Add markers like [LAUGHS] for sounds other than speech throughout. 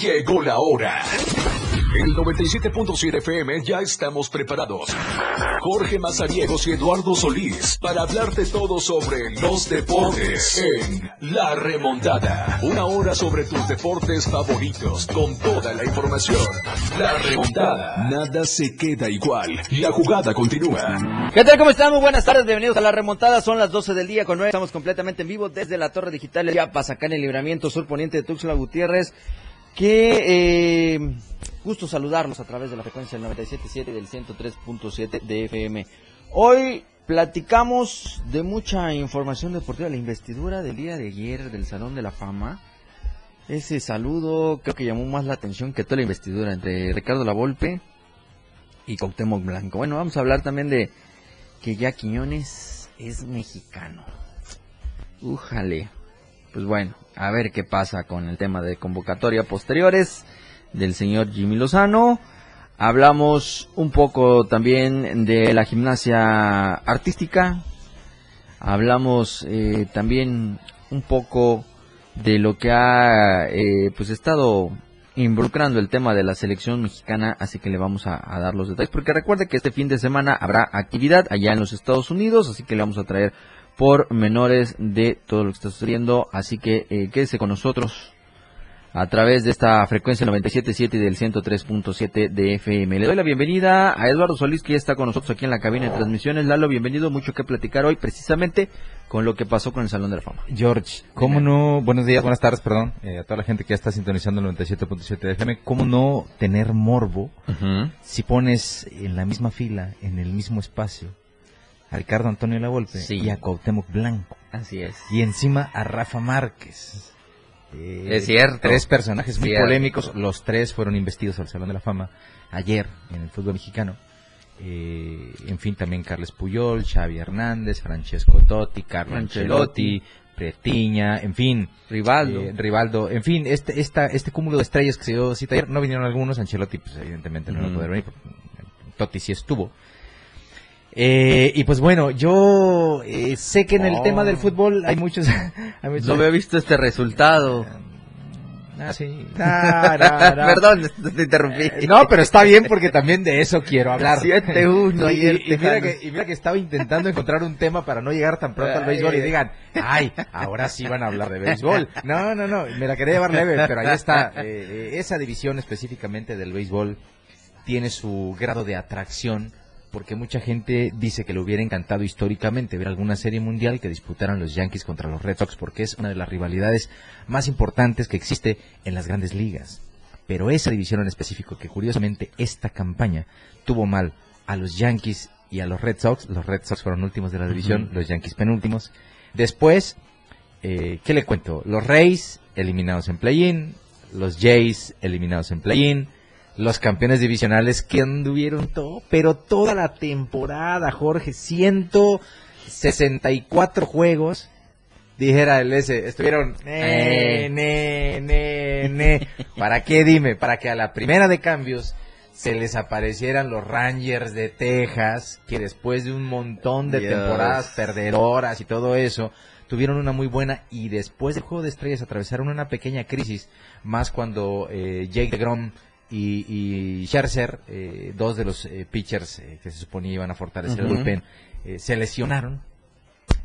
Llegó la hora. El 97.7 FM ya estamos preparados. Jorge Mazariegos y Eduardo Solís para hablarte todo sobre los deportes en La Remontada. Una hora sobre tus deportes favoritos con toda la información. La Remontada. Nada se queda igual. La jugada continúa. ¿Qué tal? ¿Cómo están? Muy buenas tardes. Bienvenidos a La Remontada. Son las 12 del día con 9. Estamos completamente en vivo desde la Torre Digital de Chiapas, acá en el libramiento sur poniente de Tuxtla Gutiérrez. Que eh, gusto saludarlos a través de la frecuencia del 97.7 y del 103.7 de FM. Hoy platicamos de mucha información deportiva, la investidura del día de ayer del Salón de la Fama. Ese saludo creo que llamó más la atención que toda la investidura entre Ricardo Lavolpe y Cuauhtémoc Blanco. Bueno, vamos a hablar también de que ya Quiñones es mexicano. Újale. Pues bueno, a ver qué pasa con el tema de convocatoria posteriores del señor Jimmy Lozano. Hablamos un poco también de la gimnasia artística. Hablamos eh, también un poco de lo que ha eh, pues estado involucrando el tema de la selección mexicana, así que le vamos a, a, dar los detalles, porque recuerde que este fin de semana habrá actividad allá en los Estados Unidos, así que le vamos a traer por menores de todo lo que está sucediendo, así que eh, quédese con nosotros a través de esta frecuencia 97.7 y del 103.7 de FM. Le doy la bienvenida a Eduardo Solís, que ya está con nosotros aquí en la cabina de transmisiones. Lalo, bienvenido, mucho que platicar hoy, precisamente con lo que pasó con el Salón de la Fama. George, ¿cómo no? Buenos días, buenas tardes, perdón, eh, a toda la gente que ya está sintonizando el 97.7 de FM. ¿Cómo no tener morbo uh -huh. si pones en la misma fila, en el mismo espacio, Ricardo Antonio Lavolpe sí. y a Cuauhtémoc Blanco? Así es. Y encima a Rafa Márquez. Eh, es cierto. Tres personajes muy cierto. polémicos. Los tres fueron investidos al Salón de la Fama ayer en el fútbol mexicano. Eh, en fin, también Carles Puyol, Xavi Hernández, Francesco Totti, Carlo Ancelotti, Pretiña, en fin. Rivaldo. Eh, Rivaldo. En fin, este, esta, este cúmulo de estrellas que se dio cita ayer, no vinieron algunos. Ancelotti, pues evidentemente no va a poder venir. Totti sí estuvo. Eh, y pues bueno, yo eh, sé que en el oh. tema del fútbol hay muchos... [LAUGHS] hay muchos no había visto este resultado. Ah, sí. Ah, no, no. Perdón, te interrumpí. Eh, no, pero está bien porque también de eso quiero hablar. 7-1 ayer. Y, y, mira que, y, mira que, estaba intentando encontrar un tema para no llegar tan pronto al béisbol y digan, ay, ahora sí van a hablar de béisbol. No, no, no, me la quería llevar leve, pero ahí está. Eh, esa división específicamente del béisbol tiene su grado de atracción porque mucha gente dice que le hubiera encantado históricamente ver alguna serie mundial que disputaran los Yankees contra los Red Sox, porque es una de las rivalidades más importantes que existe en las grandes ligas. Pero esa división en específico, que curiosamente esta campaña tuvo mal a los Yankees y a los Red Sox, los Red Sox fueron últimos de la división, uh -huh. los Yankees penúltimos. Después, eh, ¿qué le cuento? Los Rays eliminados en play-in, los Jays eliminados en play-in, los campeones divisionales que anduvieron todo, pero toda la temporada, Jorge, 164 juegos, dijera el S, estuvieron, ne, ne, ne, ne. ¿para qué dime? Para que a la primera de cambios se les aparecieran los Rangers de Texas, que después de un montón de Dios. temporadas perdedoras y todo eso, tuvieron una muy buena y después del juego de estrellas atravesaron una pequeña crisis, más cuando eh, Jake DeGrom y, y Scherzer, eh, dos de los eh, pitchers eh, que se suponía iban a fortalecer uh -huh. el bullpen, eh, se lesionaron.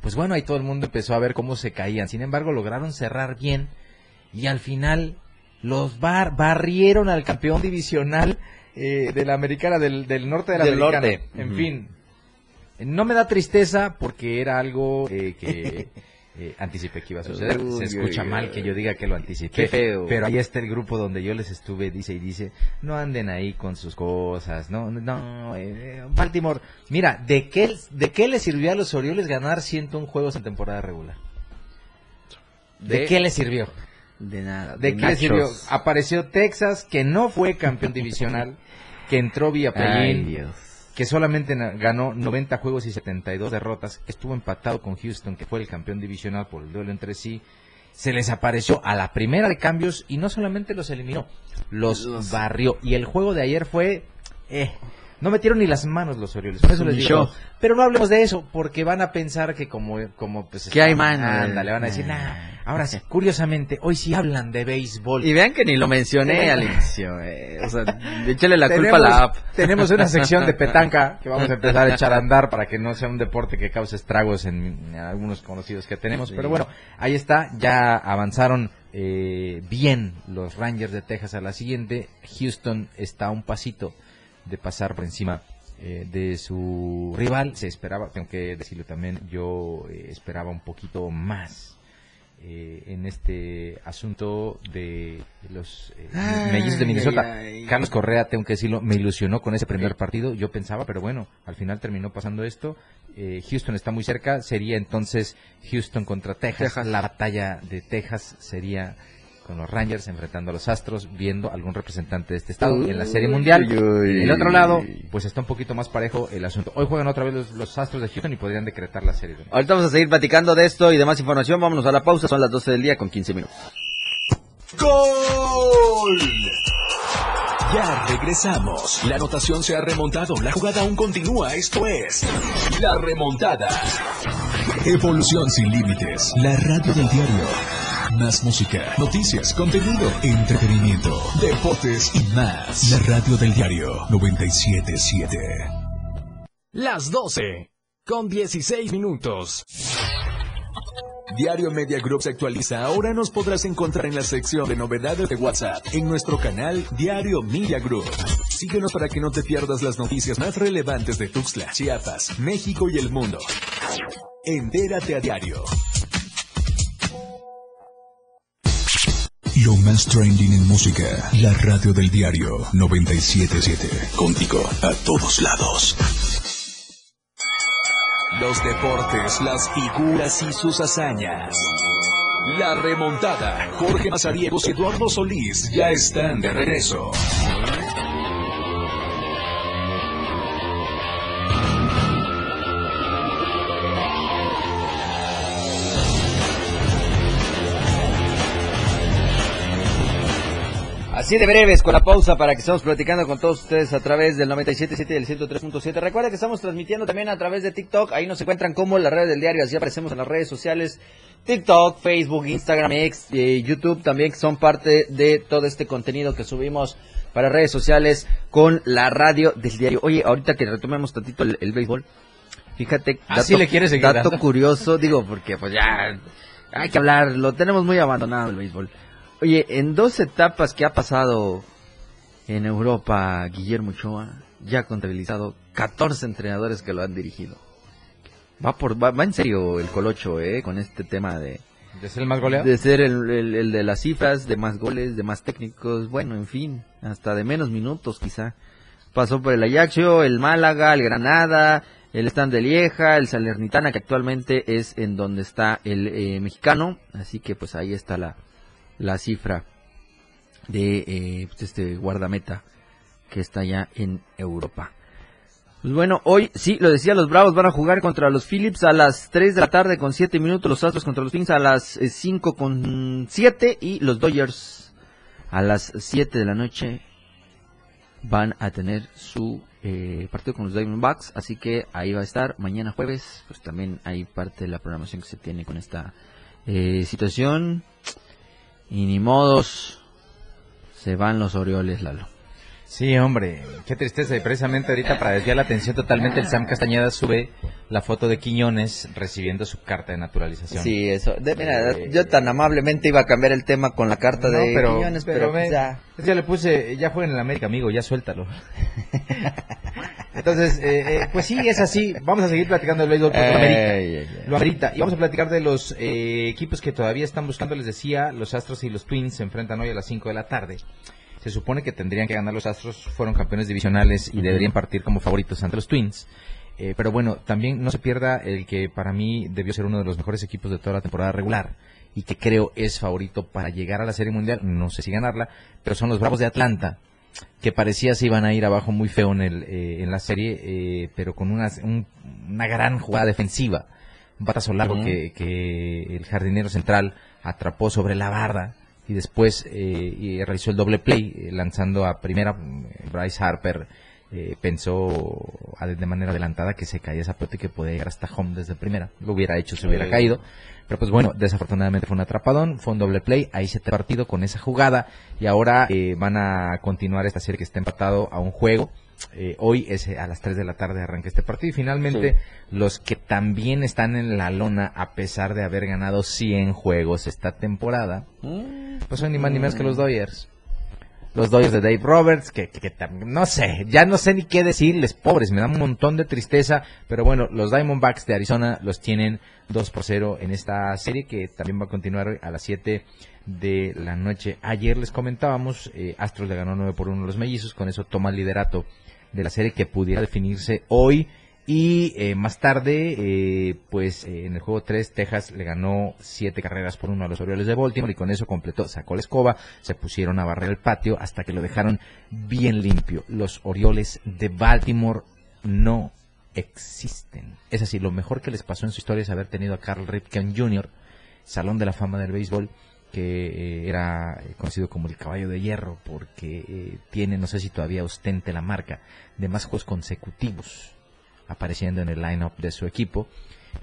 Pues bueno, ahí todo el mundo empezó a ver cómo se caían. Sin embargo, lograron cerrar bien y al final los bar barrieron al campeón divisional eh, de la americana, del, del norte de la del americana. Norte. En uh -huh. fin, no me da tristeza porque era algo eh, que [LAUGHS] eh, anticipé que iba a suceder. Uy, Se escucha uy, mal uy. que yo diga que lo anticipé. Qué feo. Pero ahí está el grupo donde yo les estuve, dice y dice, no anden ahí con sus cosas, no, no, eh, Baltimore, mira, ¿de qué, ¿de qué le sirvió a los Orioles ganar 101 juegos en temporada regular? ¿De, De- qué le sirvió? De nada. ¿De qué le sirvió? Apareció Texas, que no fue campeón divisional, que entró vía Ay, play-in, Dios. Que solamente ganó 90 juegos y 72 derrotas, estuvo empatado con Houston, que fue el campeón divisional por el duelo entre sí, se les apareció a la primera de cambios y no solamente los eliminó, los Los- barrió. Y el juego de ayer fue, eh, No metieron ni las manos los Orioles, por eso les digo. Pero no hablemos de eso, porque van a pensar que como, como pues... Que hay mano. Ándale, van a decir, nah. Ahora sí, curiosamente, hoy sí hablan de béisbol. Y vean que ni lo mencioné al inicio. eh, O sea, échale la culpa a la app. Tenemos una sección de [LAUGHS] petanca que vamos a empezar a echar a andar para que no sea un deporte que cause estragos en, en algunos conocidos que tenemos. Sí. Pero bueno, ahí está. Ya avanzaron eh, bien los Rangers de Texas a la siguiente. Houston está a un pasito de pasar por encima eh, de su rival. Se esperaba, tengo que decirlo también, yo eh, esperaba un poquito más. eh, en este asunto de los eh, Ay, mellizos de Minnesota. ay, ay. Carlos Correa, tengo que decirlo, me ilusionó con ese primer partido. Yo pensaba, pero bueno, al final terminó pasando esto. Eh, Houston está muy cerca. Sería entonces Houston contra Texas. Texas. La batalla de Texas sería con los Rangers enfrentando a los Astros, viendo algún representante de este estado en la Serie Mundial. Uy, uy. En el otro lado, pues está un poquito más parejo el asunto. Hoy juegan otra vez los, los Astros de Houston y podrían decretar la serie. Ahorita vamos a seguir platicando de esto y de más información. Vámonos a la pausa. Son las 12 del día con 15 minutos. ¡Gol! Ya regresamos. La anotación se ha remontado. La jugada aún continúa. Esto es La Remontada. Evolución sin límites. La radio del diario. Más música, noticias, contenido, entretenimiento, deportes y más. La radio del diario 977. Las 12, con 16 minutos. Diario Media Group se actualiza. Ahora nos podrás encontrar en la sección de novedades de WhatsApp en nuestro canal Diario Media Group. Síguenos para que no te pierdas las noticias más relevantes de Tuxtla, Chiapas, México y el mundo. Entérate a diario. Lo más trending en música. La radio del diario 977. Contigo a todos lados. Los deportes, las figuras y sus hazañas. La remontada. Jorge Mazariegos y Eduardo Solís ya están de regreso. Así de breves con la pausa para que estemos platicando con todos ustedes a través del 97.7 y del 103.7. Recuerda que estamos transmitiendo también a través de TikTok. Ahí nos encuentran como la red del diario. Así aparecemos en las redes sociales. TikTok, Facebook, Instagram, X, eh, YouTube también que son parte de todo este contenido que subimos para redes sociales con la radio del diario. Oye, ahorita que retomemos tantito el, el béisbol. Fíjate, Así le quieres seguir dato dando. curioso, digo, porque pues ya hay que hablar, lo tenemos muy abandonado el béisbol. Oye, en dos etapas que ha pasado en Europa, Guillermo Ochoa ya ha contabilizado 14 entrenadores que lo han dirigido. Va por va, va en serio el Colocho, eh, con este tema de, ¿De ser el más goleado? de ser el, el- el de las cifras, de más goles, de más técnicos, bueno, en fin, hasta de menos minutos quizá. Pasó por el Ajaxio, el Málaga, el Granada, el Stand de Lieja, el Salernitana, que actualmente es en donde está el eh, mexicano. Así que pues ahí está la, la cifra de eh, pues, este guardameta que está ya en Europa. Pues bueno, hoy sí, lo decía, los Bravos van a jugar contra los Phillips a las 3 de la tarde con 7 minutos, los Astros contra los Kings a las eh, 5 con 7 y los Dodgers a las 7 de la noche van a tener su eh, partido con los Diamondbacks, así que ahí va a estar mañana jueves, pues también hay parte de la programación que se tiene con esta eh, situación y ni modos se van los Orioles, Lalo. Sí, hombre, qué tristeza. Y precisamente ahorita para desviar la atención totalmente, el Sam Castañeda sube la foto de Quiñones recibiendo su carta de naturalización. Sí, eso. De, mira, Eh, yo tan amablemente iba a cambiar el tema con la carta No, de pero, Quiñones, pero pues ya. ya le puse, ya juega en el América, amigo, ya suéltalo. Entonces, eh, eh, pues sí, es así. Vamos a seguir platicando del béisbol porque lo amerita. Lo amerita. Y vamos a platicar de los eh, equipos que todavía están buscando. Les decía, los Astros y los Twins se enfrentan hoy a las 5 de la tarde. Se supone que tendrían que ganar los Astros, fueron campeones divisionales y deberían partir como favoritos ante los Twins. Eh, pero bueno, también no se pierda el que para mí debió ser uno de los mejores equipos de toda la temporada regular y que creo es favorito para llegar a la Serie Mundial, no sé si ganarla, pero son los Bravos de Atlanta, que parecía se iban a ir abajo muy feo en, el, eh, en la serie, eh, pero con una, un- una gran jugada defensiva. Un batazo largo que, que el jardinero central atrapó sobre la barda y después eh, y realizó el doble play, eh, lanzando a primera Bryce Harper eh, pensó de manera adelantada que se caía esa pelota y que podía llegar hasta home desde primera. Lo hubiera hecho, se hubiera caído. Pero pues bueno, desafortunadamente fue un atrapadón, fue un doble play, ahí se partido con esa jugada y ahora eh, van a continuar esta serie que está empatado a un juego. Eh, hoy es a las 3 de la tarde arranca este partido y finalmente los que también están en la lona a pesar de haber ganado 100 juegos esta temporada, mm. pues son ni más ni menos que los Dodgers los Dodgers de Dave Roberts, que, que, no sé, ya no sé ni qué decirles, pobres, me da un montón de tristeza, pero bueno, los Diamondbacks de Arizona los tienen 2 por 0 en esta serie que también va a continuar a las 7 de la noche. Ayer les comentábamos, eh, Astros le ganó 9 por 1 a los mellizos, con eso toma el liderato de la serie que pudiera definirse hoy y eh, más tarde, eh, pues eh, en el juego 3, Texas le ganó 7 carreras por uno a los Orioles de Baltimore y con eso completó, sacó la escoba, se pusieron a barrer el patio hasta que lo dejaron bien limpio. Los Orioles de Baltimore no existen. Es así, lo mejor que les pasó en su historia es haber tenido a Carl Ripken Jr., Salón de la Fama del Béisbol, que era conocido como el caballo de hierro porque tiene, no sé si todavía ostente la marca, de más juegos consecutivos apareciendo en el line-up de su equipo.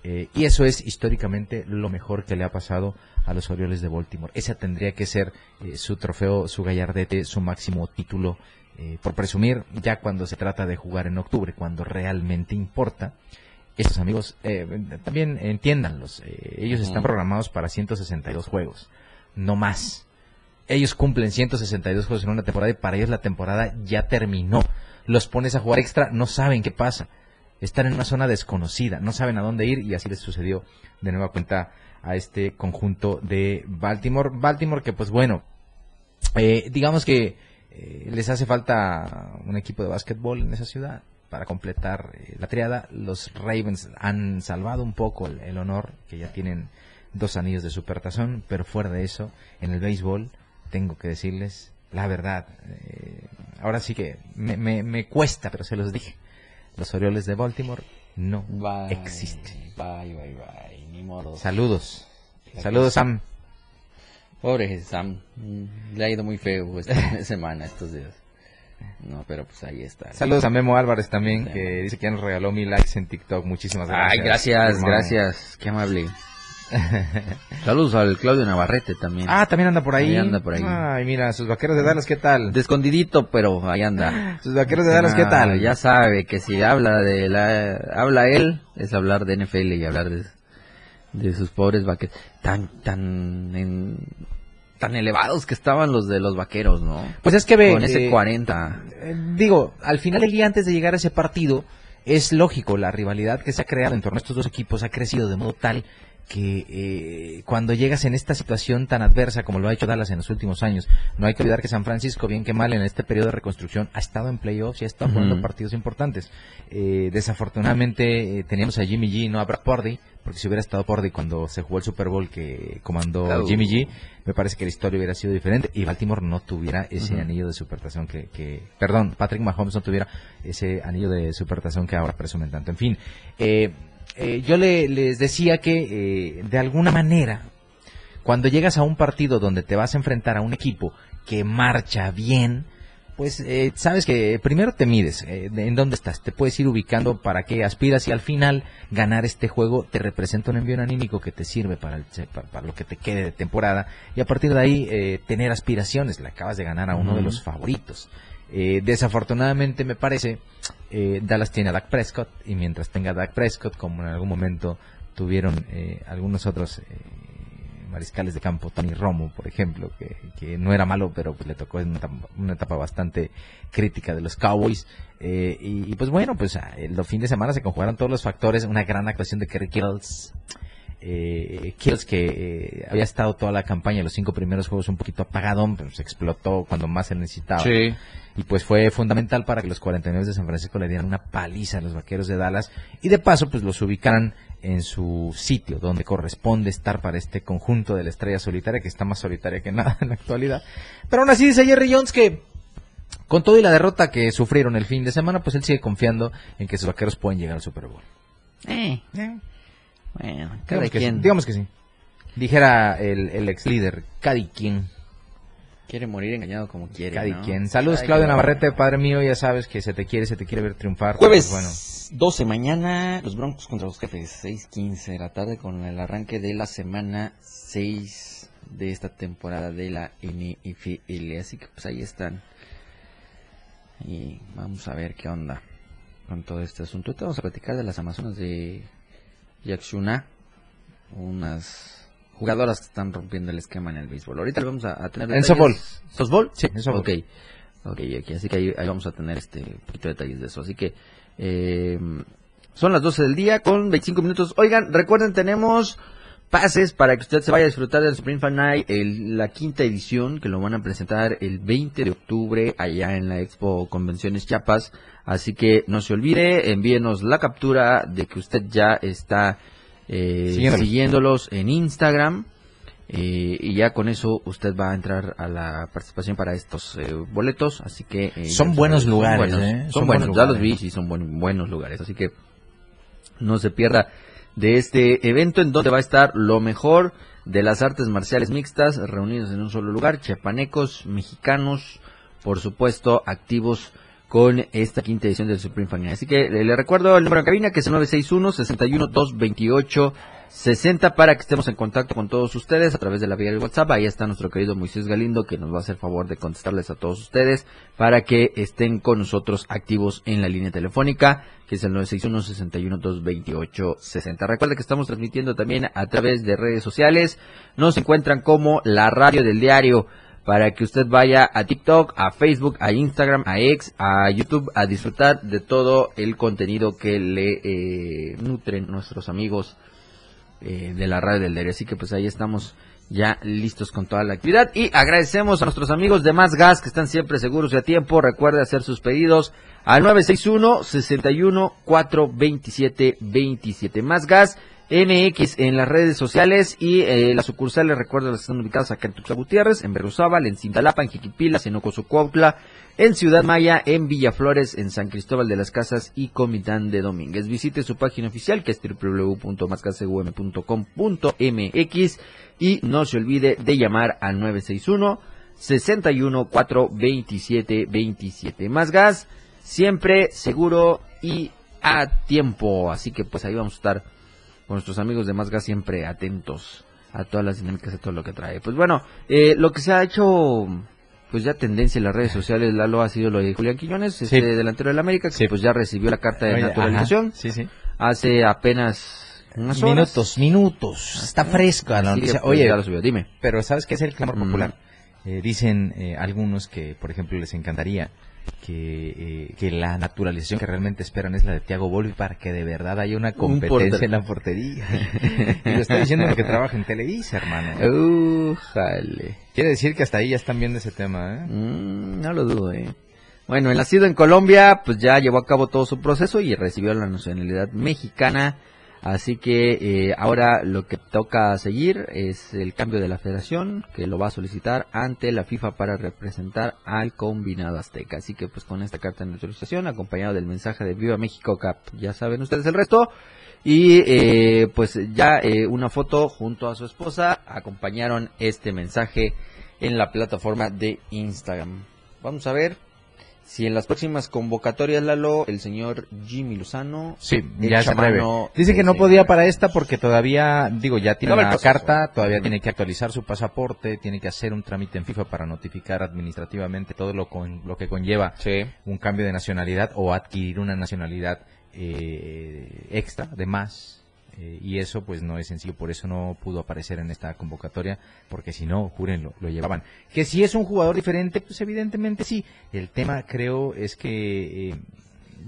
Eh, y eso es históricamente lo mejor que le ha pasado a los Orioles de Baltimore. Ese tendría que ser eh, su trofeo, su gallardete, su máximo título, eh, por presumir, ya cuando se trata de jugar en octubre, cuando realmente importa. Estos amigos, también entiéndanlos, ellos están programados para 162 juegos, no más. Ellos cumplen 162 juegos en una temporada y para ellos la temporada ya terminó. Los pones a jugar extra, no saben qué pasa están en una zona desconocida, no saben a dónde ir y así les sucedió de nueva cuenta a este conjunto de Baltimore. Baltimore que pues bueno, eh, digamos que eh, les hace falta un equipo de básquetbol en esa ciudad para completar eh, la triada. Los Ravens han salvado un poco el, honor, que ya tienen dos anillos de supertazón, pero fuera de eso, en el béisbol, tengo que decirles la verdad. ahora sí que me, me cuesta, pero se los dije los Orioles de Baltimore no existen. Bye, bye, bye. Ni modo. Saludos. Saludos, Sam. Pobre Sam. Mm, le ha ido muy feo esta [LAUGHS] semana, estos días. No, pero pues ahí está. Saludos a Memo Álvarez también, que dice que ya nos regaló mil likes en TikTok. Muchísimas gracias. Ay, gracias, gracias. Qué amable. [LAUGHS] Saludos al Claudio Navarrete también. Ah, también anda por ahí. anda por ahí. Ay, mira, sus vaqueros de Dallas, ¿qué tal? Descondidito, pero ahí anda. [GASPS] Sus vaqueros de Dallas, ¿qué tal? Ya sabe que si habla de la, habla él, es hablar de NFL y hablar de, de sus pobres vaqueros. Tan, tan, tan elevados que estaban los de los vaqueros, ¿no? Pues es que ve. Con ese 40. Eh, eh, digo, al final del día, antes de llegar a ese partido, es lógico, la rivalidad que se ha creado en torno a estos dos equipos ha crecido de modo tal que eh, cuando llegas en esta situación tan adversa como lo ha hecho Dallas en los últimos años, no hay que olvidar que San Francisco, bien que mal en este periodo de reconstrucción, ha estado en playoffs y ha estado jugando partidos importantes. Eh, desafortunadamente eh, teníamos a Jimmy G, no a Brad Pordy, porque si hubiera estado Pordy cuando se jugó el Super Bowl que comandó Jimmy G, me parece que la historia hubiera sido diferente y Baltimore no tuviera ese anillo de supertazón que, que, perdón, Patrick Mahomes no tuviera ese anillo de supertazón que ahora presumen tanto. En fin, eh, eh, yo le, les decía que eh, de alguna manera, cuando llegas a un partido donde te vas a enfrentar a un equipo que marcha bien, pues eh, sabes que primero te mides en dónde estás, te puedes ir ubicando para que aspiras y al final ganar este juego te representa un envío anímico que te sirve para, para, lo que te quede de temporada y a partir de ahí tener aspiraciones, le acabas de ganar a uno de los favoritos. Eh, desafortunadamente me parece, eh, Dallas tiene a Dak Prescott y mientras tenga Dak Prescott, como en algún momento tuvieron eh, algunos otros mariscales de campo, Tony Romo, por ejemplo, que, no era malo, pero pues le tocó en una etapa, bastante crítica de los Cowboys. y, pues bueno, pues el fin de semana se conjugaron todos los factores, una gran actuación de Kerry Kills que había estado toda la campaña, los cinco primeros juegos un poquito apagado, pero se explotó cuando más se necesitaba. Sí y pues fue fundamental para que los 49 de San Francisco le dieran una paliza a los vaqueros de Dallas y de paso pues los ubicaran en su sitio donde corresponde estar para este conjunto de la estrella solitaria que está más solitaria que nada [LAUGHS] en la actualidad. Pero aún así dice Jerry Jones que con todo y la derrota que sufrieron el fin de semana, pues él sigue confiando en que sus vaqueros pueden llegar al Super Bowl. Eh. eh. Bueno, cada digamos quien. Que sí, digamos que sí. Dijera el, el ex líder, cada quien. Quiere morir engañado como quiere. Cada ¿no? quien. Saludos, Claudio Navarrete, padre mío, ya sabes que se te quiere, se te quiere ver triunfar. Jueves Pues bueno, 12 mañana, los Broncos contra los Jefes, 6:15 de la tarde con el arranque de la semana 6 de esta temporada de la NFL. Así que pues ahí están. Y vamos a ver qué onda con todo este asunto. Te vamos a platicar de las Amazonas de Yaxuna, unas jugadoras que están rompiendo el esquema en el béisbol. Ahorita vamos a, a tener En softball. ¿Softball? Sí, en softball. Ok, ok, ok. Así que ahí, ahí vamos a tener este poquito de detalles de eso. Así que eh, son las 12 del día con 25 minutos. Oigan, recuerden, tenemos pases para que usted se vaya a disfrutar del Spring Fan Night, el- la quinta edición, que lo van a presentar el 20 de octubre allá en la Expo Convenciones Chiapas. Así que no se olvide, envíenos la captura de que usted ya está eh, Siguiéndolos. siguiéndolos en Instagram. eh, y ya con eso usted va a entrar a la participación para estos eh, boletos, así que... eh, Son ya buenos lugares, Son buenos, ¿eh? son Son buenos, buenos ya los vi, sí, son buen- buenos lugares, así que no se pierda de este evento en donde va a estar lo mejor de las artes marciales mixtas reunidos en un solo lugar, chiapanecos, mexicanos, por supuesto, activos con esta quinta edición del Supreme Final. Así que eh, le recuerdo el número de cabina que es el 961 61 228 60 para que estemos en contacto con todos ustedes a través de la vía del WhatsApp. Ahí está nuestro querido Moisés Galindo que nos va a hacer favor de contestarles a todos ustedes para que estén con nosotros activos en la línea telefónica que es el 961 61 228 60. Recuerda que estamos transmitiendo también a través de redes sociales. Nos encuentran como la radio del diario para que usted vaya a TikTok, a Facebook, a Instagram, a X, a YouTube a disfrutar de todo el contenido que le eh, nutren nuestros amigos eh, de la radio del diario. Así que pues ahí estamos ya listos con toda la actividad y agradecemos a nuestros amigos de Más Gas que están siempre seguros y a tiempo. Recuerde hacer sus pedidos al 961 61 427 27. Más Gas MX en las redes sociales y eh, las sucursales, recuerda, las están ubicadas acá en Tuxtla Gutiérrez, en Berriozábal, en Cintalapa, en Jiquipilas, en Ocosocuautla, en Ciudad Maya, en Villaflores, en San Cristóbal de las Casas y Comitán de Domínguez. Visite su página oficial que es www.mascasegum.com.mx y no se olvide de llamar al 961 61 427 27. Más gas, siempre seguro y a tiempo. Así que pues ahí vamos a estar con nuestros amigos de Más Gas siempre atentos a todas las dinámicas, a todo lo que trae. Pues bueno, eh, lo que se ha hecho pues ya tendencia en las redes sociales, Lalo, ha sido lo de Julián Quiñones, Sí. este delantero del América, que Sí. pues ya recibió la carta de Oye, naturalización ajá, Sí, sí. hace apenas unas horas. Minutos, minutos. Está fresca la noticia. pues, Oye, ya lo subió. Dime. pero ¿sabes qué es el clamor Mm. popular? Eh, dicen eh, algunos que, por ejemplo, les encantaría que, eh, que la naturalización que realmente esperan es la de Thiago Volpi para que de verdad haya una competencia en la portería. [LAUGHS] y lo estoy diciendo porque trabaja en Televisa, hermano. Uh, jale. Quiere decir que hasta ahí ya están viendo ese tema, ¿eh? Mm, no lo dudo, eh. Bueno, el nacido en Colombia, pues ya llevó a cabo todo su proceso y recibió la nacionalidad mexicana. Así que eh, ahora lo que toca seguir es el cambio de la federación, que lo va a solicitar ante la FIFA para representar al combinado azteca. Así que pues con esta carta de autorización, acompañado del mensaje de Viva México Cap, ya saben ustedes el resto. Y eh, pues ya eh, una foto junto a su esposa acompañaron este mensaje en la plataforma de Instagram. Vamos a ver si en las próximas convocatorias, Lalo, el señor Jimmy Lozano Sí, ya se mano Dice que no podía para esta porque todavía, digo, ya tiene la carta, todavía tiene que actualizar su pasaporte, tiene que hacer un trámite en FIFA para notificar administrativamente todo lo, con, lo que conlleva Sí. un cambio de nacionalidad o adquirir una nacionalidad eh, extra, de más. Eh, y eso pues no es sencillo, por eso no pudo aparecer en esta convocatoria, porque si no, júrenlo, lo llevaban. Que si es un jugador diferente, pues evidentemente sí. El tema creo es que eh,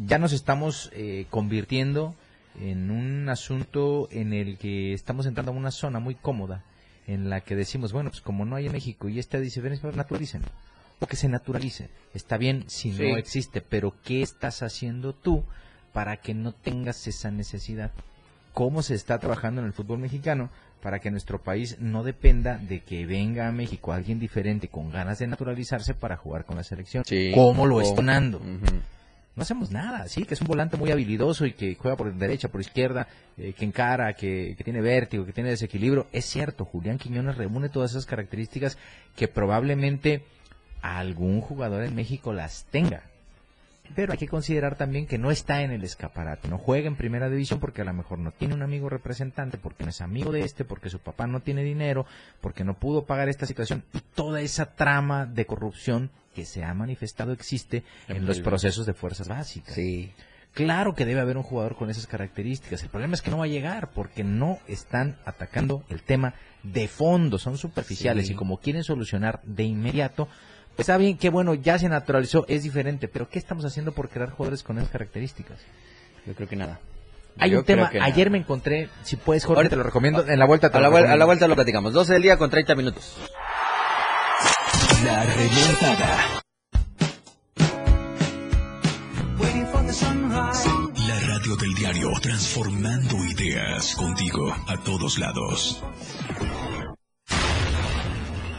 ya nos estamos eh, convirtiendo en un asunto en el que estamos entrando a una zona muy cómoda, en la que decimos, bueno, pues como no hay en México y esta dice, ven, pues, naturalicen o que se naturalice. Está bien si Sí. no existe, pero ¿qué estás haciendo tú para que no tengas esa necesidad? ¿Cómo se está trabajando en el fútbol mexicano para que nuestro país no dependa de que venga a México alguien diferente con ganas de naturalizarse para jugar con la selección? Sí. ¿Cómo lo están dando? No hacemos nada, sí, que es un volante muy habilidoso y que juega por derecha, por izquierda, eh, que encara, que, que, tiene vértigo, que tiene desequilibrio. Es cierto, Julián Quiñones reúne todas esas características que probablemente algún jugador en México las tenga. Pero hay que considerar también que no está en el escaparate, no juega en primera división porque a lo mejor no tiene un amigo representante, porque no es amigo de este, porque su papá no tiene dinero, porque no pudo pagar esta situación y toda esa trama de corrupción que se ha manifestado existe en los procesos de fuerzas básicas. Sí. Claro que debe haber un jugador con esas características. El problema es que no va a llegar porque no están atacando el tema de fondo, son superficiales Sí. y como quieren solucionar de inmediato, está bien que bueno, ya se naturalizó, es diferente, pero ¿qué estamos haciendo por crear jugadores con esas características? Yo creo que nada. Hay Yo un tema, ayer nada. me encontré, si puedes, Jorge, Ahorita- te lo recomiendo, en la vuelta te A lo la, vuel- a la vuelta lo platicamos. 12 del día con 30 minutos. La remontada. La radio del diario, transformando ideas contigo a todos lados.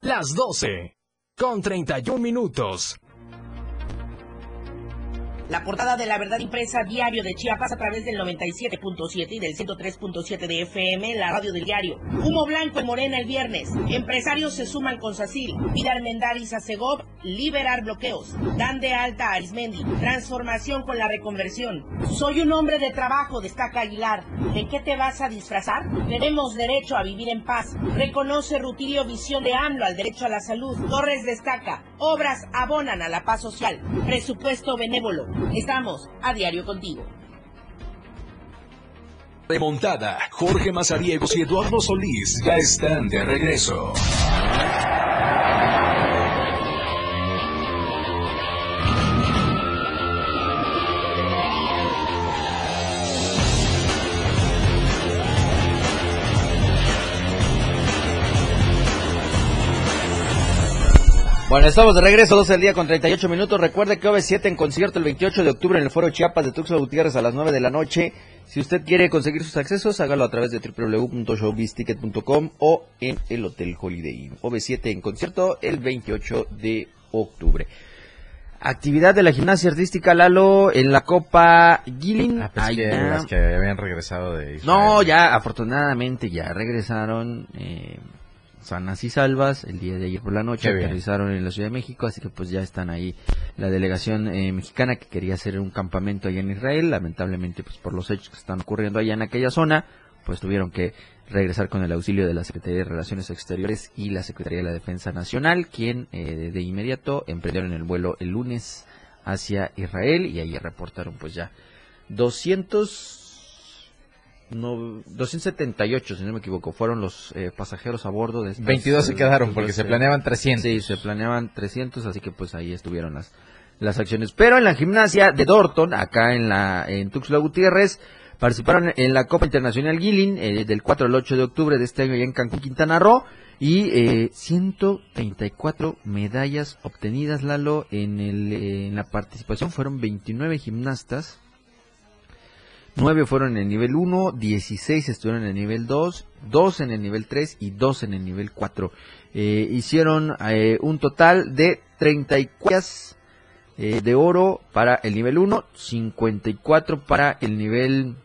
Las 12. Con 31 minutos. La portada de la verdad impresa diario de Chiapas a través del 97.7 y del 103.7 de FM, la radio del diario. Humo blanco en Morena el viernes. Empresarios se suman con Sacil. Pide Armendáriz a Segov liberar bloqueos. Dan de alta a Arismendi. Transformación con la reconversión. Soy un hombre de trabajo, destaca Aguilar. ¿De qué te vas a disfrazar? Tenemos derecho a vivir en paz. Reconoce Rutilio visión de AMLO al derecho a la salud. Torres destaca. Obras abonan a la paz social. Presupuesto benévolo. Estamos a diario contigo. Remontada. Jorge Mazariegos y Eduardo Solís ya están de regreso. Bueno, estamos de regreso, 12 del día con 38 minutos. Recuerde que OV7 en concierto el 28 de octubre en el Foro Chiapas de Tuxtla Gutiérrez a las 9 de la noche. Si usted quiere conseguir sus accesos, hágalo a través de www.showbizticket.com o en el Hotel Holiday Inn. OV7 en concierto el 28 de octubre. Actividad de la gimnasia artística Lalo en la Copa Gilling. Ah, pensé que, las que habían regresado de Israel. No, ya, afortunadamente ya regresaron eh, sanas y salvas el día de ayer por la noche, aterrizaron en la Ciudad de México, así que pues ya están ahí la delegación eh, mexicana que quería hacer un campamento allá en Israel, lamentablemente pues por los hechos que están ocurriendo allá en aquella zona, pues tuvieron que regresar con el auxilio de la Secretaría de Relaciones Exteriores y la Secretaría de la Defensa Nacional, quien eh, de inmediato emprendieron el vuelo el lunes hacia Israel y ahí reportaron pues ya 200 no, 278, si no me equivoco, fueron los eh, pasajeros a bordo de estas, 22 se eh, quedaron porque se planeaban 300. Sí, se planeaban 300, así que pues ahí estuvieron las, las acciones. Pero en la gimnasia de Dorton, acá en la en Tuxtla Gutiérrez, participaron en la Copa Internacional Guilin eh, del 4 al 8 de octubre de este año allá en Cancún, Quintana Roo. Y eh, 134 medallas obtenidas, Lalo, en, el, eh, en la participación. Fueron 29 gimnastas. 9 fueron en el nivel 1, 16 estuvieron en el nivel 2, 2 en el nivel 3 y 2 en el nivel 4. Eh, hicieron eh, un total de 34 eh, de oro para el nivel 1, 54 para el nivel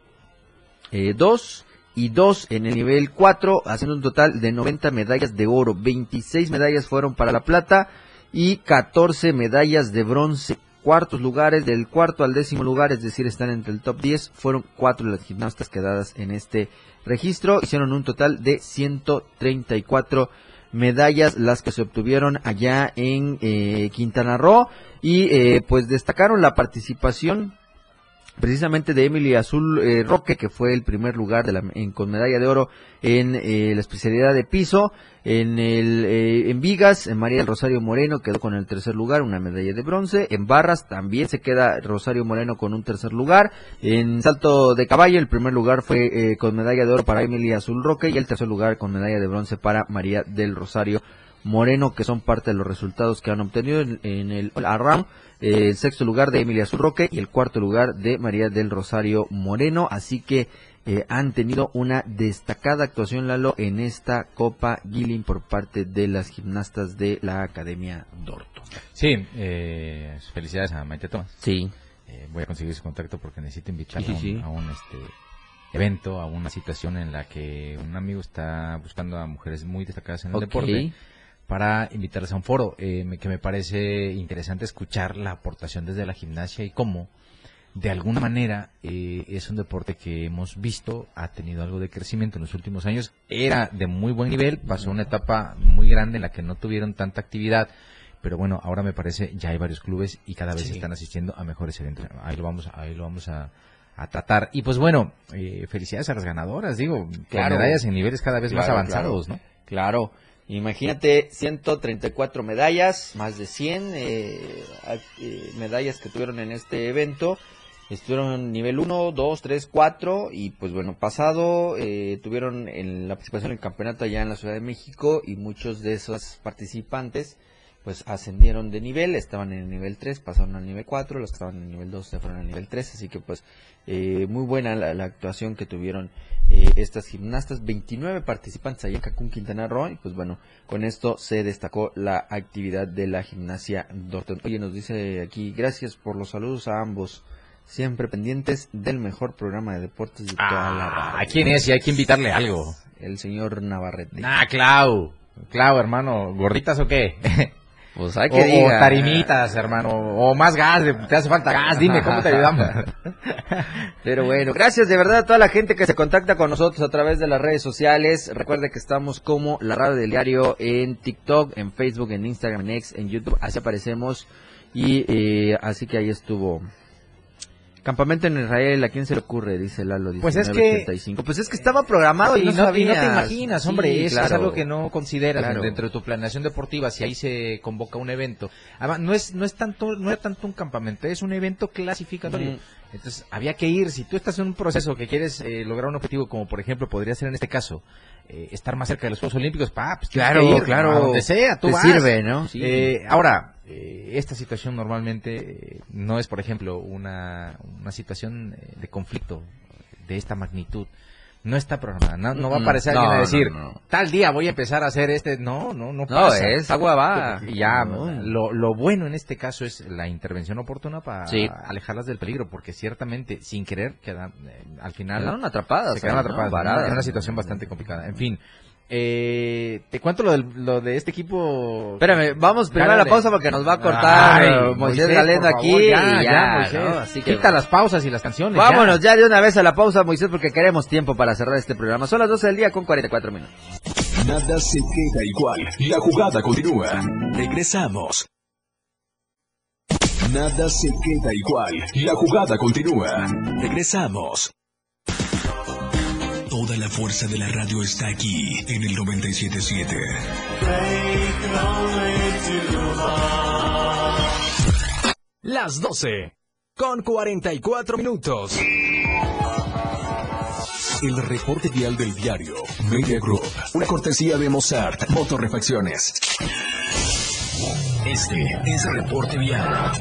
eh, 2 y 2 en el nivel 4, haciendo un total de 90 medallas de oro. 26 medallas fueron para la plata y 14 medallas de bronce. Cuartos lugares, del cuarto al décimo lugar, es decir, están entre el top 10, fueron cuatro las gimnastas quedadas en este registro. Hicieron un total de 134 medallas las que se obtuvieron allá en eh, Quintana Roo y eh, pues destacaron la participación precisamente de Emily Azul eh, Roque, que fue el primer lugar de la, en, con medalla de oro en eh, la especialidad de piso. En el eh, en Vigas, en María del Rosario Moreno quedó con el tercer lugar, una medalla de bronce. En Barras también se queda Rosario Moreno con un tercer lugar. En salto de caballo, el primer lugar fue con medalla de oro para Emily Azul Roque y el tercer lugar con medalla de bronce para María del Rosario Moreno, que son parte de los resultados que han obtenido en, en el ARRAM. Eh, el sexto lugar de Emilia Zurroque y el cuarto lugar de María del Rosario Moreno. Así que eh, han tenido una destacada actuación, Lalo, en esta Copa Guilin por parte de las gimnastas de la Academia Dorto. Sí, eh, felicidades a Maite Tomás. Sí. Eh, voy a conseguir su contacto porque necesito invitarla Sí, sí, sí. a un, a un, este, evento, a una situación en la que un amigo está buscando a mujeres muy destacadas en el Ok. deporte para invitarlas a un foro, eh, que me parece interesante escuchar la aportación desde la gimnasia y cómo de alguna manera eh, es un deporte que hemos visto ha tenido algo de crecimiento en los últimos años era de muy buen nivel pasó una etapa muy grande en la que no tuvieron tanta actividad pero bueno ahora me parece ya hay varios clubes y cada vez Sí. están asistiendo a mejores eventos ahí lo vamos ahí lo vamos a, a tratar y pues bueno eh, felicidades a las ganadoras digo Claro. medallas en niveles cada vez más Claro, avanzados no Claro. Imagínate 134 medallas, más de 100 eh, eh, medallas que tuvieron en este evento. Estuvieron nivel 1, 2, 3, 4 y pues bueno, pasado eh, tuvieron en la participación en el campeonato allá en la Ciudad de México y muchos de esos participantes pues ascendieron de nivel, estaban en el nivel 3, pasaron al nivel 4, los que estaban en el nivel 2 se fueron al nivel 3, así que pues eh, muy buena la, la actuación que tuvieron eh, estas gimnastas, 29 participantes allá en Cancún, Quintana Roo, y pues bueno, con esto se destacó la actividad de la gimnasia Dorton. Oye, nos dice aquí, gracias por los saludos a ambos, siempre pendientes del mejor programa de deportes de toda la ah, radio. quién es y hay que invitarle algo El señor Navarrete. ah Clau Clau hermano gorditas o qué [LAUGHS] pues hay O, que o diga. tarimitas, hermano. O más gas, te hace falta gas. Dime, ¿cómo te ayudamos? [LAUGHS] Pero bueno, gracias de verdad a toda la gente que se contacta con nosotros a través de las redes sociales. Recuerde que estamos como la radio del diario en TikTok, en Facebook, en Instagram, en X, en YouTube. Así aparecemos. Y eh, así que ahí estuvo. Campamento en Israel, ¿a quién se le ocurre? Dice Lalo. Pues es que- 1985. Pues es que estaba programado y, no, no, y no te imaginas, hombre, Sí, es, claro. es algo que no consideras Claro. dentro de tu planeación deportiva si ahí se convoca un evento. Además, no es no es tanto no es tanto un campamento, es un evento clasificatorio. Entonces, había que ir, si tú estás en un proceso que quieres eh, lograr un objetivo como por ejemplo podría ser en este caso eh, estar más cerca de los Juegos Olímpicos, pa, pues tienes Claro, que ir, claro. a donde sea, tú Te vas. sirve, ¿no? Sí. Eh, ahora, eh, esta situación normalmente eh, no es, por ejemplo, una, una situación eh, de conflicto de esta magnitud. No está programada, no, no va a Mm, aparecer no, alguien a no, decir, no. tal día voy a empezar a hacer este. No, no, no No, pasa. es agua va. Y ya, No. lo, lo bueno en este caso es la intervención oportuna para Sí. alejarlas del peligro, porque ciertamente, sin querer, quedan, eh, al final Quedaron atrapadas. se quedaron ¿no? atrapadas. Varadas. Es una situación bastante complicada. En fin, eh, te cuento lo, del- lo de este equipo. Espérame, vamos primero a la pausa porque nos va a cortar Ay, eh, Moisés por Galeno favor, aquí. ya, y ya, ya, Moisés. ¿no? Así que Quita las pausas y las canciones. Vámonos ya de una vez a la pausa, Moisés, porque queremos tiempo para cerrar este programa. Son las 12 del día con 44 minutos. Nada se queda igual. La jugada continúa. Regresamos. Nada se queda igual. La jugada continúa. Regresamos. Toda la fuerza de la radio está aquí en el 977. Las 12. Con 44 minutos. El reporte vial del diario Media Group. Una cortesía de Mozart Motorrefacciones. Este es el reporte vial.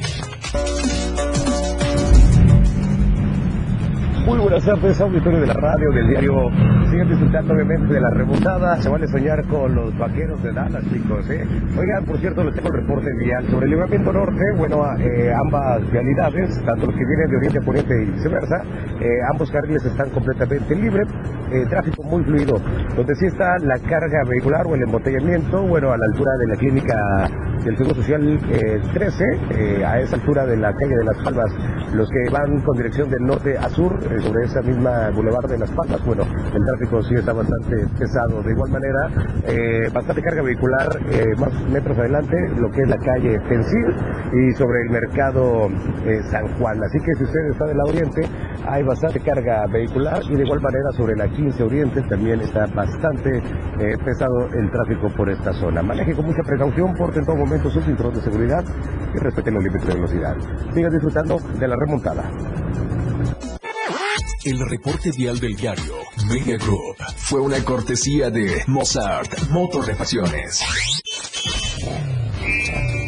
Muy buenas tardes, auditorio de la radio, del diario. Sigan disfrutando obviamente de la remontada. Se vale soñar con los vaqueros de Dallas, chicos. ¿eh? Oigan, por cierto, les tengo el reporte vial sobre el libramiento norte. Bueno, eh, ambas vialidades, tanto los que vienen de oriente a poniente y viceversa, eh, ambos carriles están completamente libres. tráfico muy fluido. Donde sí está la carga vehicular o el embotellamiento, bueno, a la altura de la clínica del Seguro Social eh, 13, eh, a esa altura de la calle de las Palmas, los que van con dirección del norte a sur, sobre esa misma Boulevard de las Palmas. Bueno, el tráfico sí está bastante pesado. De igual manera, eh, bastante carga vehicular eh, más metros adelante, lo que es la calle Pensil y sobre el mercado eh, San Juan. Así que si usted está del oriente, hay bastante carga vehicular y de igual manera sobre la 15 Oriente también está bastante pesado el tráfico por esta zona. Maneje con mucha precaución, porte en todo momento su cinturón de seguridad y respeten los límites de velocidad. Sigan disfrutando de la remontada. El reporte vial del diario Media Group fue una cortesía de Mozart Motorreparaciones.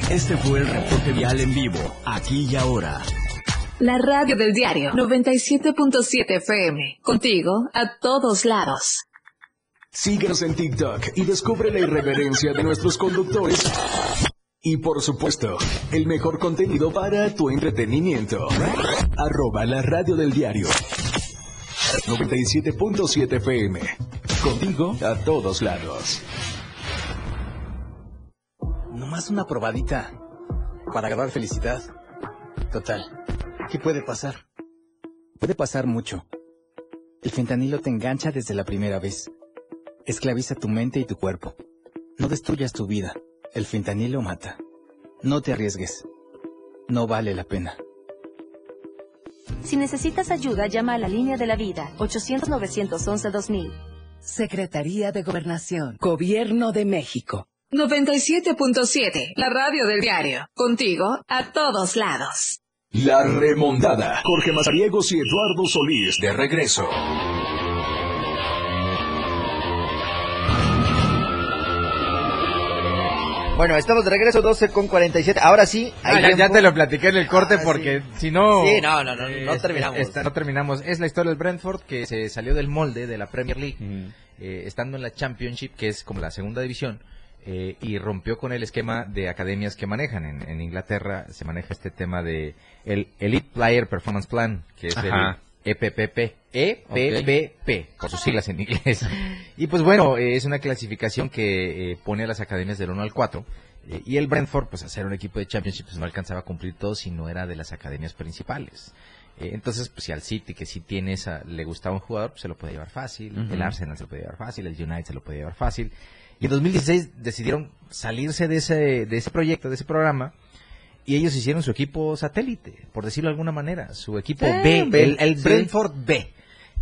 Este fue el reporte vial en vivo, aquí y ahora. La radio del diario 97.7 FM. Contigo a todos lados. Síguenos en TikTok y descubre la irreverencia de nuestros conductores. Y por supuesto, el mejor contenido para tu entretenimiento. Arroba la radio del diario. 97.7 FM. Contigo a todos lados. Nomás una probadita. Para agarrar felicidad. Total. ¿Qué puede pasar? Puede pasar mucho. El fentanilo te engancha desde la primera vez. Esclaviza tu mente y tu cuerpo. No destruyas tu vida. El fentanilo mata. No te arriesgues. No vale la pena. Si necesitas ayuda, llama a la línea de la vida 800-911-2000. Secretaría de Gobernación. Gobierno de México. 97.7, la radio del diario. Contigo a todos lados. La remontada. Jorge Mazariegos y Eduardo Solís de regreso. Bueno, estamos de regreso 12 con 47. Ahora sí, hay Ah, ya, ya te lo platiqué en el corte Ah, sí. porque si no... Sí, no, no, no, no es- terminamos. esta- no terminamos. Es la historia del Brentford que se salió del molde de la Premier League, eh, estando en la Championship, que es como la segunda división, eh, y rompió con el esquema de academias que manejan. En, en Inglaterra se maneja este tema de el Elite Player Performance Plan, que es el EPPP. EPPP, por sus siglas en inglés. [LAUGHS] Y pues bueno, eh, es una clasificación que eh, pone a las academias del 1 al 4. eh, y el Brentford, pues hacer un equipo de Championship, pues no alcanzaba a cumplir todo si no era de las academias principales. Entonces, pues si al City, que sí tiene esa, le gustaba un jugador, pues se lo puede llevar fácil. El Arsenal se lo puede llevar fácil, el United se lo puede llevar fácil. Y en 2016 decidieron salirse de ese, de ese proyecto, de ese programa, y ellos hicieron su equipo satélite, por decirlo de alguna manera, su equipo B, B, el, el sí. Brentford B,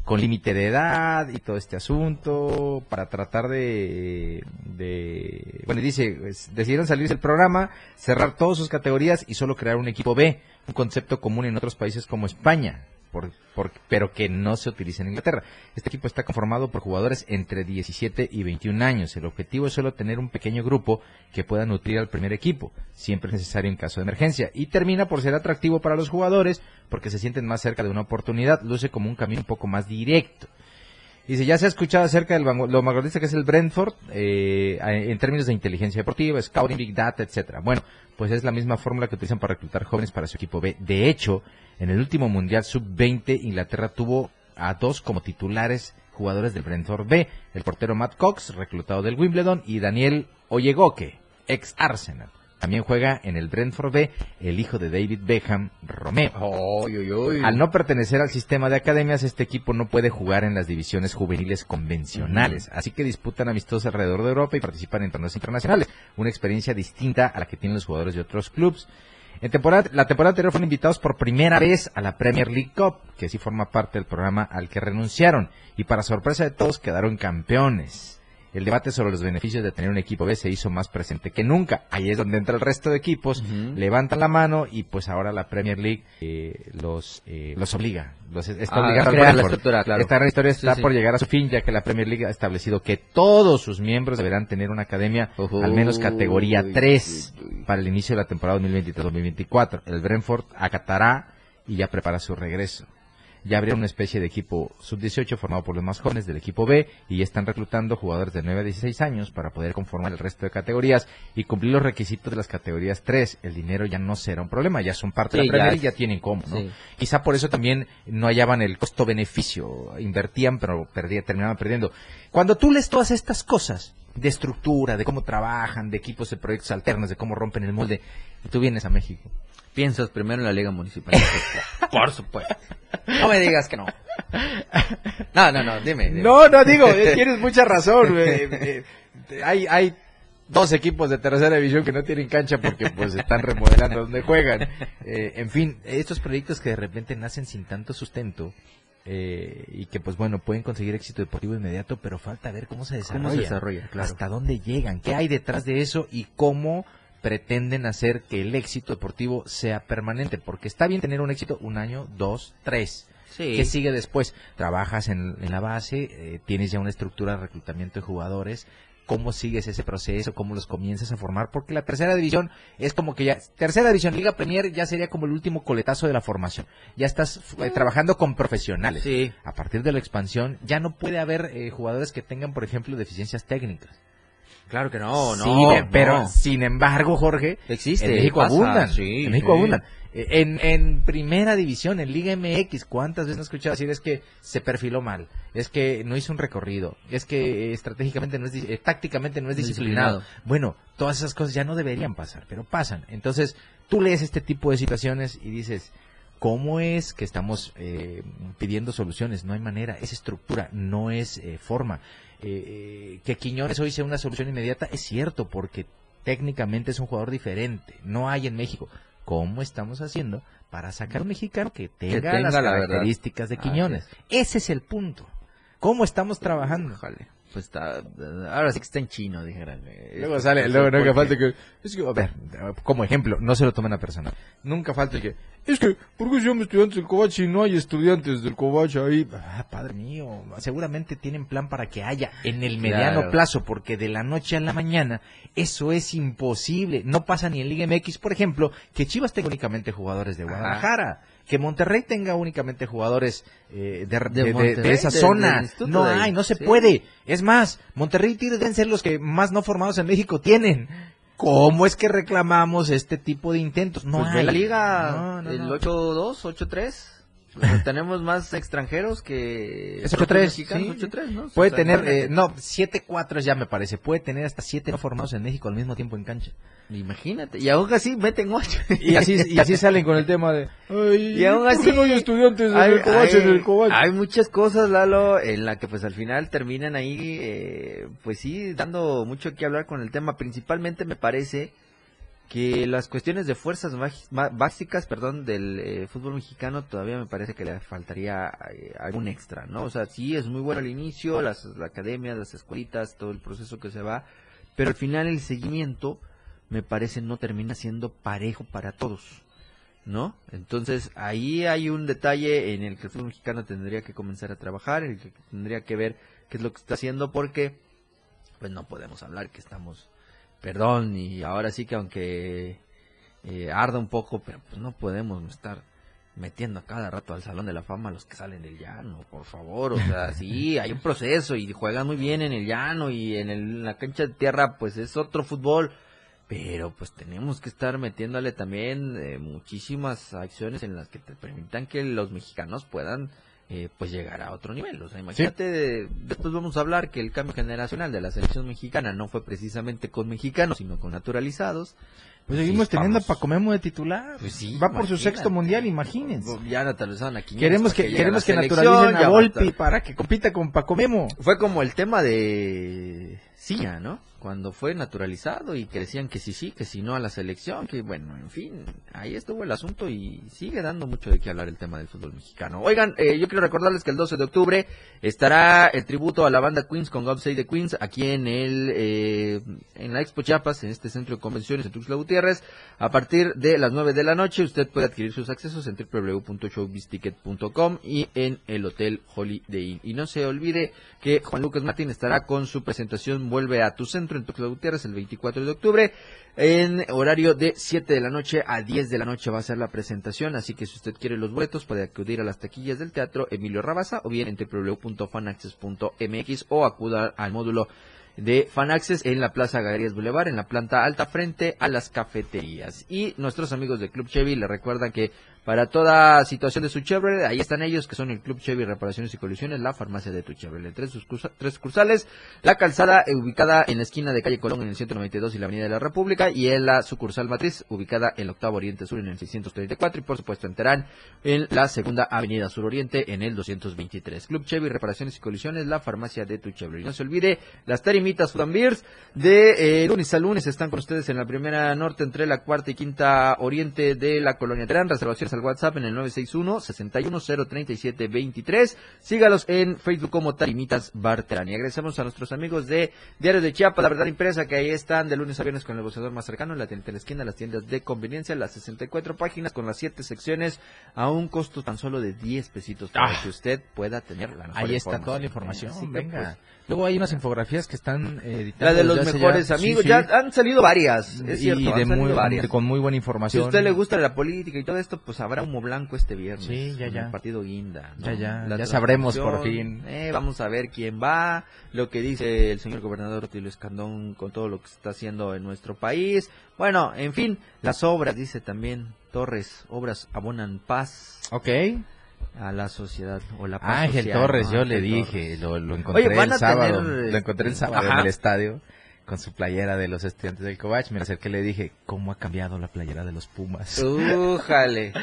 con límite de edad y todo este asunto, para tratar de, de bueno, dice, pues, decidieron salirse del programa, cerrar todas sus categorías y solo crear un equipo B, un concepto común en otros países como España, por, por- pero que no se utiliza en Inglaterra. Este equipo está conformado por jugadores entre 17 y 21 años. El objetivo es solo tener un pequeño grupo que pueda nutrir al primer equipo, siempre es necesario en caso de emergencia. Y termina por ser atractivo para los jugadores porque se sienten más cerca de una oportunidad, luce como un camino un poco más directo. Dice, ya se ha escuchado acerca de lo vanguardista que es el Brentford eh, en términos de inteligencia deportiva, scouting, big data, etcétera. Bueno, pues es la misma fórmula que utilizan para reclutar jóvenes para su equipo B. De hecho, en el último Mundial Sub-20, Inglaterra tuvo a dos como titulares jugadores del Brentford B, el portero Matt Cox, reclutado del Wimbledon, y Daniel Oyegoke, ex Arsenal. También juega en el Brentford B el hijo de David Beckham, Romeo. Al no pertenecer al sistema de academias, este equipo no puede jugar en las divisiones juveniles convencionales, así que disputan amistosos alrededor de Europa y participan en torneos internacionales, una experiencia distinta a la que tienen los jugadores de otros clubes. En temporada, la temporada anterior fueron invitados por primera vez a la Premier League Cup, que sí forma parte del programa al que renunciaron, y para sorpresa de todos quedaron campeones. El debate sobre los beneficios de tener un equipo B se hizo más presente que nunca. Ahí es donde entra el resto de equipos, levantan la mano y pues ahora la Premier League eh, los eh, los obliga, los está Ah, obligando al crear la estructura, claro. Esta gran historia está Sí, por llegar a su fin, ya que la Premier League ha establecido que todos sus miembros deberán tener una academia al menos categoría 3 para el inicio de la temporada 2023-2024. El Brentford acatará y ya prepara su regreso. Ya habría una especie de equipo sub-18 formado por los más jóvenes del equipo B y ya están reclutando jugadores de 9 a 16 años para poder conformar el resto de categorías y cumplir los requisitos de las categorías 3. El dinero ya no será un problema, ya son parte de Sí, la Premier ya es- ya tienen cómo, ¿no? sí. Quizá por eso también no hallaban el costo-beneficio, invertían pero perdía, terminaban perdiendo. Cuando tú lees todas estas cosas, de estructura, de cómo trabajan, de equipos de proyectos alternos, de cómo rompen el molde. Y tú vienes a México. Piensas primero en la Liga Municipal. [LAUGHS] Por supuesto. No me digas que no. No, no, no, dime. dime. No, no, digo, tienes mucha razón. [LAUGHS] eh, eh, hay, hay dos equipos de tercera división que no tienen cancha porque pues están remodelando donde juegan. Eh, en fin, estos proyectos que de repente nacen sin tanto sustento eh, y que pues bueno, pueden conseguir éxito deportivo inmediato, pero falta ver cómo se desarrolla. ¿Cómo se desarrolla? Claro. Hasta dónde llegan, qué hay detrás de eso y cómo pretenden hacer que el éxito deportivo sea permanente, porque está bien tener un éxito un año, dos, tres. Sí. ¿Qué sigue después? Trabajas en, en la base, eh, tienes ya una estructura de reclutamiento de jugadores, cómo sigues ese proceso, cómo los comienzas a formar, porque la tercera división es como que ya, tercera división, Liga Premier ya sería como el último coletazo de la formación. Ya estás eh, trabajando con profesionales. Sí. A partir de la expansión, ya no puede haber eh, jugadores que tengan, por ejemplo, deficiencias técnicas. Claro que no, no. Sí, no. pero sin embargo, Jorge, Existe, en México pasa, abundan. sí, en México sí. abundan. En, en primera división, en Liga MX, ¿cuántas veces he escuchado decir es que se perfiló mal? Es que no hizo un recorrido. Es que estratégicamente no es, eh, tácticamente no es disciplinado. Disciplinado. Bueno, todas esas cosas ya no deberían pasar, pero pasan. Entonces, tú lees este tipo de situaciones y dices, ¿cómo es que estamos eh, pidiendo soluciones? No hay manera, es estructura, no es eh, forma. Eh, que Quiñones hoy sea una solución inmediata es cierto, porque técnicamente es un jugador diferente. No hay en México. ¿Cómo estamos haciendo para sacar un mexicano que tenga, tenga las la características de Así Quiñones? Ese es el punto. ¿Cómo estamos trabajando? Ojalá. Pues está, ahora sí que está en chino, dijeran. Luego sale, luego nunca falta que, es que, a ver, como ejemplo, no se lo tomen a personal. Nunca falta que, es que, ¿por qué se llama estudiantes del Covach y no hay estudiantes del Covach ahí? Ah, padre mío, seguramente tienen plan para que haya en el mediano Claro. plazo, porque de la noche a la mañana eso es imposible. No pasa ni en Liga MX, por ejemplo, que Chivas tenga únicamente jugadores de Guadalajara. Que Monterrey tenga únicamente jugadores eh, de, de- de- de Monterrey, esa zona. no hay, no se Sí. puede. Es más, Monterrey y deben ser los que más no formados en México tienen. ¿Cómo es que reclamamos este tipo de intentos? No pues hay. la liga, No, no, el no. 8-2, 8-3. [LAUGHS] Tenemos más extranjeros que... Es 8-3, mexicanos, sí. 8-3, ¿no? Puede O sea, tener, eh, no, 7-4 ya me parece. Puede tener hasta 7 no formados en México al mismo tiempo en cancha. Imagínate, y aún así meten 8. Y así, y así salen con el tema de. Ay, Y aún ¿por así no hay estudiantes en hay, el Covach, en hay- el Covach? hay muchas cosas, Lalo, en la que pues al final terminan ahí, eh, pues sí, dando mucho que hablar con el tema. Principalmente me parece que las cuestiones de fuerzas básicas, perdón, del eh, fútbol mexicano todavía me parece que le faltaría eh, algún extra, ¿no? O sea, sí es muy bueno al inicio, las, las academias, las escuelitas, todo el proceso que se va, pero al final el seguimiento me parece no termina siendo parejo para todos. ¿no? Entonces ahí hay un detalle en el que el fútbol mexicano tendría que comenzar a trabajar, el que tendría que ver qué es lo que está haciendo, porque pues no podemos hablar que estamos, perdón, y ahora sí que aunque eh, arda un poco, pero pues no podemos estar metiendo a cada rato al Salón de la Fama a los que salen del llano, por favor, o sea, sí, hay un proceso y juegan muy bien en el llano y en, el- la cancha de tierra pues es otro fútbol, pero pues tenemos que estar metiéndole también eh, muchísimas acciones en las que te permitan que los mexicanos puedan eh, pues llegar a otro nivel. O sea, imagínate, después vamos a hablar que el cambio generacional de la selección mexicana no fue precisamente con mexicanos, sino con naturalizados. Pues seguimos Sí, teniendo a. Paco Memo de titular. Pues sí, Va por su sexto mundial, imagínense. Ya naturalizaron aquí. Queremos que, queremos que naturalicen a Volpi para que compita con Paco Memo. Fue como el tema de Ciña, ¿no? Cuando fue naturalizado y que decían que sí, sí, que si no a la selección, que bueno, en fin, ahí estuvo el asunto y sigue dando mucho de qué hablar el tema del fútbol mexicano. Oigan, eh, yo quiero recordarles que el 12 de octubre estará el tributo a la banda Queens con God Save the Queens aquí en el eh, en la Expo Chiapas, en este centro de convenciones en Tuxtla Gutiérrez, a partir de las 9 de la noche. Usted puede adquirir sus accesos en www.showbizticket.com y en el Hotel Holiday Inn. Y no se olvide que Juan Lucas Martín estará con su presentación Vuelve a tu centro en Tuxtla Gutiérrez el 24 de octubre. En horario de 7 de la noche a 10 de la noche va a ser la presentación, así que si usted quiere los boletos puede acudir a las taquillas del teatro Emilio Rabasa o bien en www.fanaccess.mx o acuda al módulo de Fanaccess en la Plaza Galerías Boulevard, en la planta alta frente a las cafeterías. Y nuestros amigos de Club Chevy le recuerdan que para toda situación de su Chevrolet. Ahí están ellos, que son el Club Chevy Reparaciones y Colisiones, la farmacia de tu Chevrolet. Tres, tres sucursales, la calzada eh, ubicada en la esquina de calle Colón en el 192 y la avenida de la República, y en la sucursal matriz ubicada en el octavo Oriente Sur en el 634, y por supuesto en Terán en la segunda avenida Sur Oriente en el 223. Club Chevy Reparaciones y Colisiones, la farmacia de tu Chevrolet. No se olvide, las tarimitas Beers de eh, lunes a lunes están con ustedes en la primera norte entre la cuarta y quinta oriente de la colonia Terán. Reservaciones al WhatsApp en el 961-61-037-23. Sígalos en Facebook como Tarimitas. Y agradecemos a nuestros amigos de Diario de Chiapas, la verdad impresa, que ahí están de lunes a viernes con el boceador más cercano, en la tienda de la esquina, las tiendas de conveniencia, las 64 páginas con las 7 secciones a un costo tan solo de 10 pesitos para Ah. que usted pueda tener la mejor Ahí está toda la información. Así que, venga. pues, Luego hay unas infografías que están eh, editando la de los mejores ya- amigos, sí, ya sí. han salido varias, es Y cierto, de han muy- varias. de- con muy buena Si información. a usted le gusta la política y todo esto, pues habrá humo blanco este viernes. Sí, ya, ya. El partido Guinda. ¿no? Ya, ya, La ya sabremos por fin. eh, vamos a ver quién va, lo que dice el señor gobernador Tilio Escandón con todo lo que se está haciendo en nuestro país. Bueno, en fin, las obras, dice también Torres, obras abonan paz. Ok. A la sociedad o la paz Ángel social, Torres, ¿no? yo Ángel le Torres. dije, lo, lo encontré Oye, el sábado, tener, lo encontré el sábado ajá. en el estadio con su playera de los estudiantes del Covach, me acerqué y le dije, ¿cómo ha cambiado la playera de los Pumas? Újale.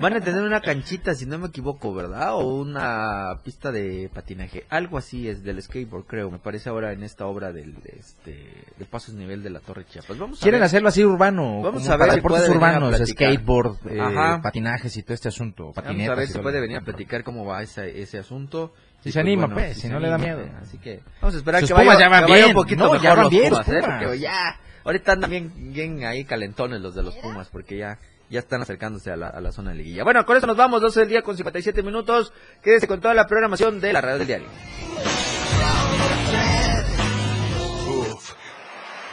Van a tener una canchita, si no me equivoco, ¿verdad? O una pista de patinaje. Algo así es del skateboard, creo. Me parece ahora en esta obra del este de pasos nivel de la Torre Chiapas. Vamos a Quieren ver. hacerlo así urbano, Vamos a ver si deportes urbanos, skateboard, eh, Ajá. patinajes y todo este asunto, Vamos patinetas. a ver si puede venir a platicar cómo va ese, ese asunto. Si se anima, bueno, pues, si no le da anima, miedo. Así que vamos a esperar Sus que vaya, ya van que vaya bien, un poquito no, mejor ya van los bien los Pumas, ¿eh? Porque ya, ahorita andan bien, bien ahí calentones los de los Pumas, porque ya, ya están acercándose a la, a la zona de liguilla. Bueno, con eso nos vamos, 12 del día con 57 minutos. Quédese con toda la programación de la radio del diario.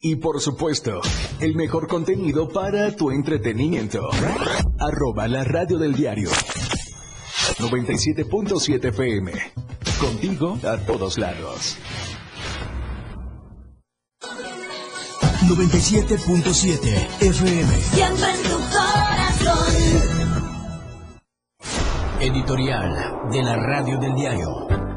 Y por supuesto, el mejor contenido para tu entretenimiento. Arroba la radio del diario. 97.7 FM. Contigo a todos lados. 97.7 FM. Siempre en tu corazón. Editorial de la Radio del Diario.